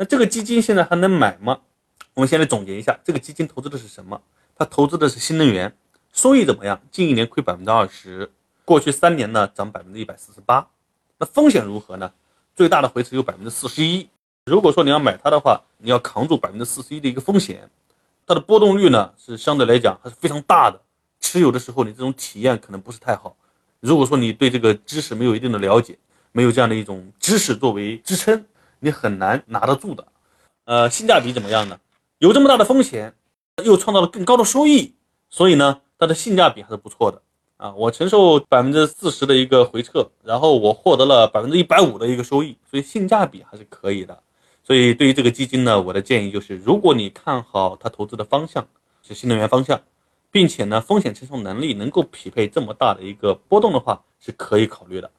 那这个基金现在还能买吗？我们先来总结一下，这个基金投资的是什么？它投资的是新能源，收益怎么样？近一年亏百分之二十，过去三年呢涨百分之一百四十八。那风险如何呢？最大的回撤有百分之四十一。如果说你要买它的话，你要扛住百分之四十一的一个风险，它的波动率呢是相对来讲还是非常大的。持有的时候你这种体验可能不是太好。如果说你对这个知识没有一定的了解，没有这样的一种知识作为支撑，你很难拿得住的。呃，性价比怎么样呢？有这么大的风险，又创造了更高的收益，所以呢，它的性价比还是不错的。啊，我承受百分之四十的一个回撤，然后我获得了百分之一百五的一个收益，所以性价比还是可以的。所以对于这个基金呢，我的建议就是，如果你看好它投资的方向是新能源方向，并且呢风险承受能力能够匹配这么大的一个波动的话，是可以考虑的。